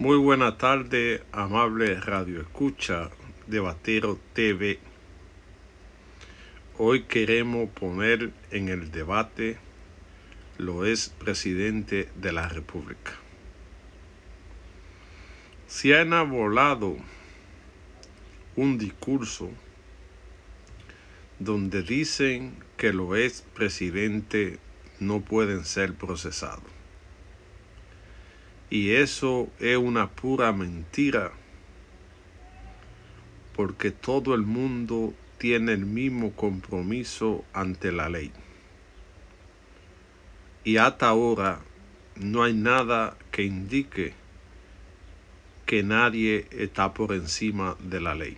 Muy buena tarde, amable Radio Escucha de Batero TV. Hoy queremos poner en el debate lo es presidente de la República. Se ha enarbolado un discurso donde dicen que lo es presidente no pueden ser procesados. Y eso es una pura mentira, porque todo el mundo tiene el mismo compromiso ante la ley. Y hasta ahora no hay nada que indique que nadie está por encima de la ley.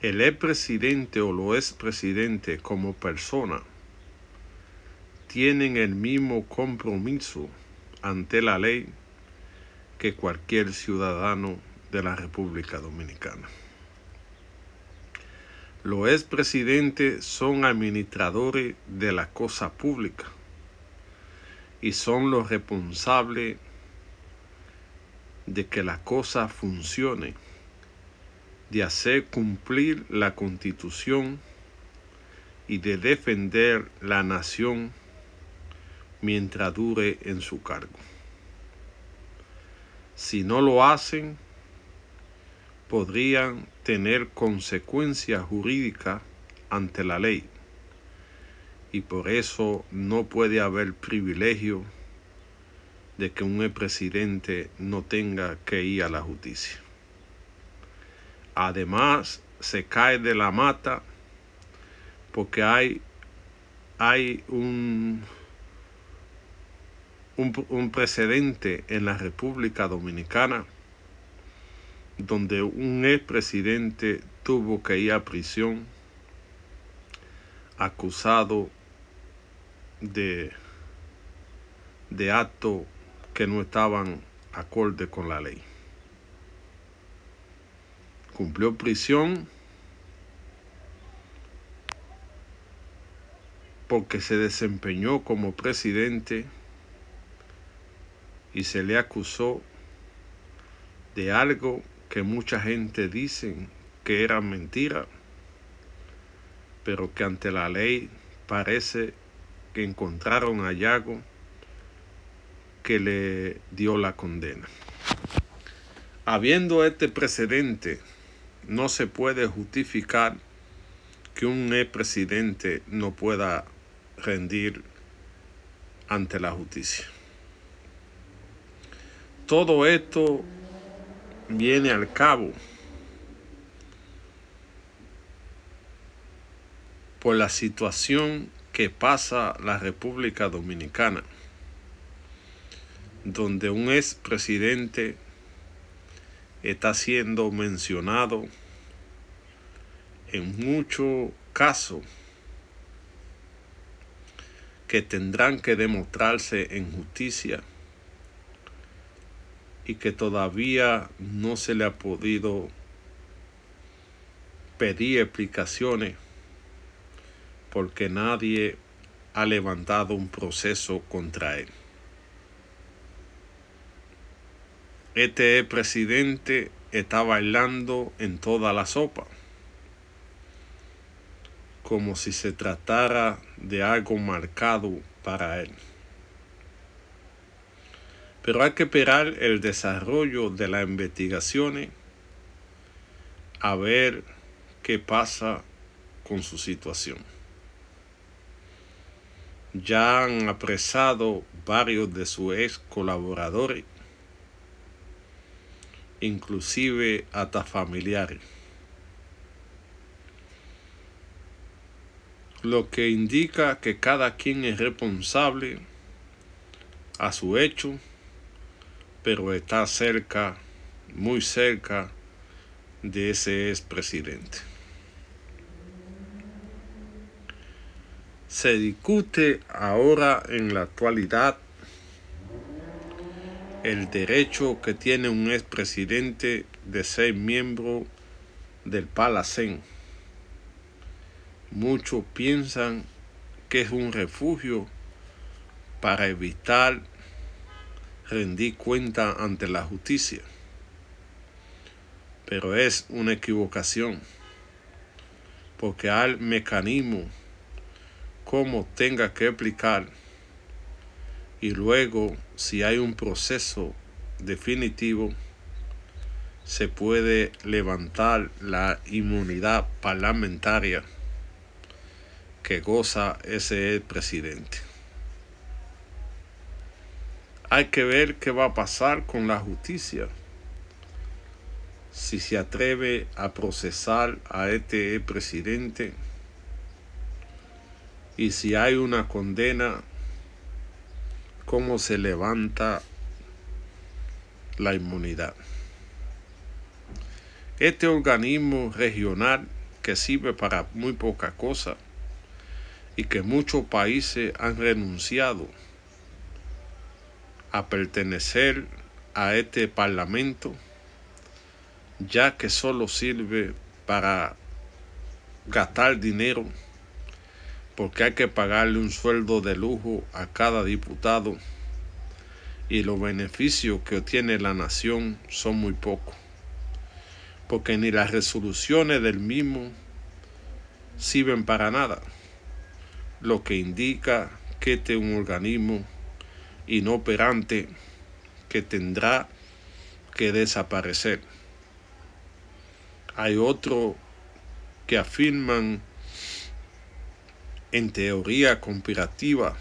El expresidente o lo expresidente como persona tienen el mismo compromiso ante la ley que cualquier ciudadano de la República Dominicana. Los expresidentes son administradores de la cosa pública y son los responsables de que la cosa funcione, de hacer cumplir la constitución y de defender la nación mientras dure en su cargo. Si no lo hacen, podrían tener consecuencias jurídicas ante la ley y por eso no puede haber privilegio de que un presidente no tenga que ir a la justicia. Además, se cae de la mata porque hay, hay un un, precedente en la República Dominicana donde un expresidente tuvo que ir a prisión acusado de, de actos que no estaban acorde con la ley. Cumplió prisión porque se desempeñó como presidente y se le acusó de algo que mucha gente dice que era mentira, pero que ante la ley parece que encontraron a Yago que le dio la condena. Habiendo este precedente, no se puede justificar que un expresidente no pueda rendir ante la justicia. Todo esto viene al cabo por la situación que pasa la República Dominicana, donde un expresidente está siendo mencionado en muchos casos que tendrán que demostrarse en justicia y que todavía no se le ha podido pedir explicaciones porque nadie ha levantado un proceso contra él. Este presidente está bailando en toda la sopa, como si se tratara de algo marcado para él pero hay que esperar el desarrollo de las investigaciones a ver qué pasa con su situación. Ya han apresado varios de sus ex colaboradores, inclusive hasta familiares. Lo que indica que cada quien es responsable a su hecho pero está cerca, muy cerca de ese expresidente. Se discute ahora en la actualidad el derecho que tiene un expresidente de ser miembro del Palacén. Muchos piensan que es un refugio para evitar rendir cuenta ante la justicia. Pero es una equivocación, porque al mecanismo como tenga que aplicar y luego si hay un proceso definitivo se puede levantar la inmunidad parlamentaria que goza ese presidente. Hay que ver qué va a pasar con la justicia. Si se atreve a procesar a este presidente y si hay una condena, cómo se levanta la inmunidad. Este organismo regional que sirve para muy poca cosa y que muchos países han renunciado a pertenecer a este parlamento, ya que solo sirve para gastar dinero, porque hay que pagarle un sueldo de lujo a cada diputado y los beneficios que obtiene la nación son muy pocos, porque ni las resoluciones del mismo sirven para nada, lo que indica que este es un organismo inoperante que tendrá que desaparecer. Hay otros que afirman en teoría conspirativa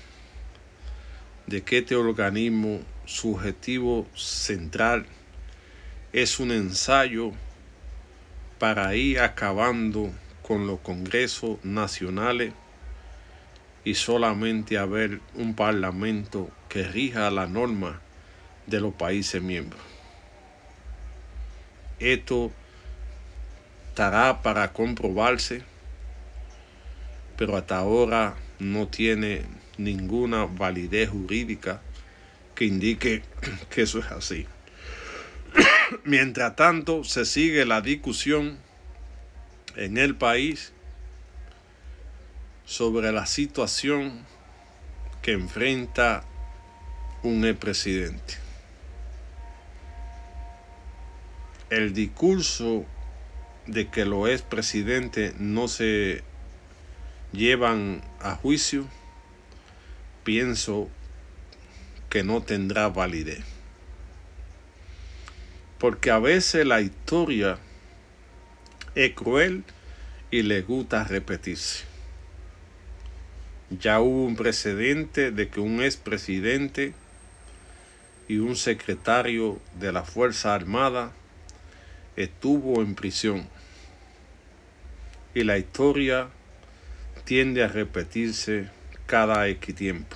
de que este organismo subjetivo central es un ensayo para ir acabando con los congresos nacionales y solamente haber un parlamento que rija la norma de los países miembros. Esto estará para comprobarse, pero hasta ahora no tiene ninguna validez jurídica que indique que eso es así. Mientras tanto, se sigue la discusión en el país sobre la situación que enfrenta un presidente. El discurso de que los expresidentes no se llevan a juicio, pienso que no tendrá validez. Porque a veces la historia es cruel y le gusta repetirse. Ya hubo un precedente de que un expresidente y un secretario de la Fuerza Armada estuvo en prisión. Y la historia tiende a repetirse cada X tiempo.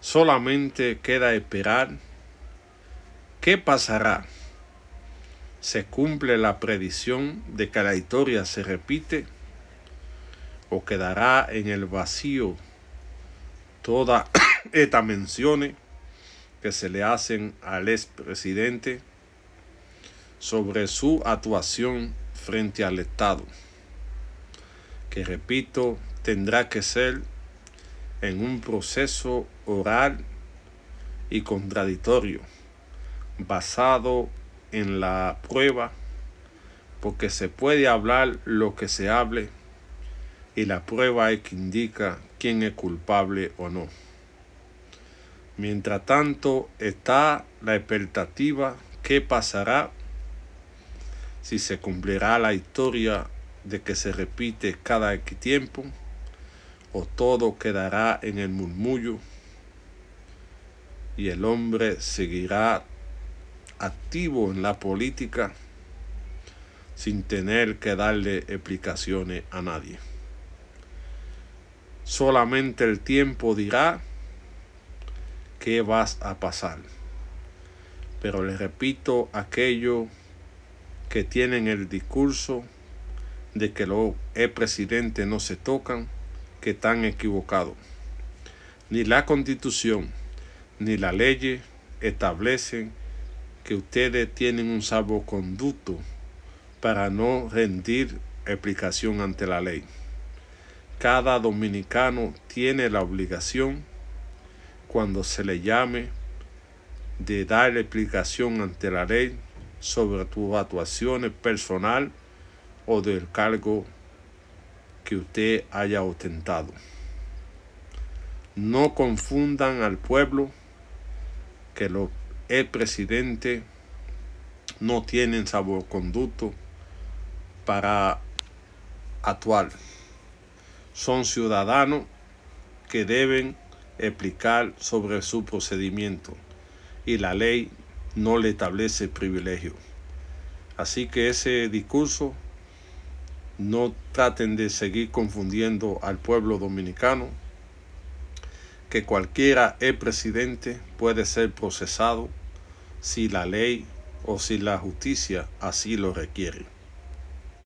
Solamente queda esperar qué pasará. ¿Se cumple la predicción de que la historia se repite? ¿O quedará en el vacío toda esta menciones que se le hacen al expresidente sobre su actuación frente al Estado, que repito, tendrá que ser en un proceso oral y contradictorio, basado en la prueba, porque se puede hablar lo que se hable y la prueba es que indica quién es culpable o no. Mientras tanto está la expectativa qué pasará si se cumplirá la historia de que se repite cada tiempo o todo quedará en el murmullo y el hombre seguirá activo en la política sin tener que darle explicaciones a nadie. Solamente el tiempo dirá qué vas a pasar. Pero les repito aquello que tienen el discurso de que los presidentes no se tocan, que están equivocados. Ni la constitución ni la ley establecen que ustedes tienen un salvoconducto para no rendir explicación ante la ley. Cada dominicano tiene la obligación cuando se le llame de dar explicación ante la ley sobre tus actuaciones personal o del cargo que usted haya ostentado. No confundan al pueblo que los presidente no tienen conducto para actuar. Son ciudadanos que deben explicar sobre su procedimiento y la ley no le establece privilegio. Así que ese discurso no traten de seguir confundiendo al pueblo dominicano, que cualquiera es presidente puede ser procesado si la ley o si la justicia así lo requiere.